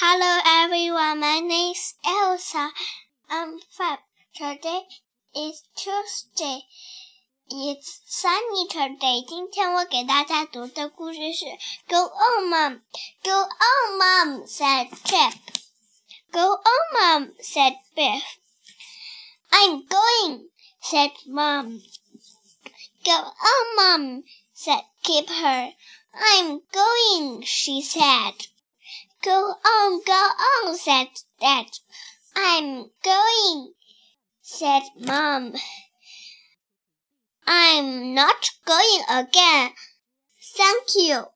Hello everyone, my name is Elsa. I'm five. Today is Tuesday. It's sunny today. 今天我给大家读的故事是 on, mom. Go on, mom," said Chip. Go on, mom," said Biff. I'm going," said mom. Go on, mom," said Kipper. I'm going," she said. Go on, go on, said Dad. I'm going, said Mom. I'm not going again. Thank you.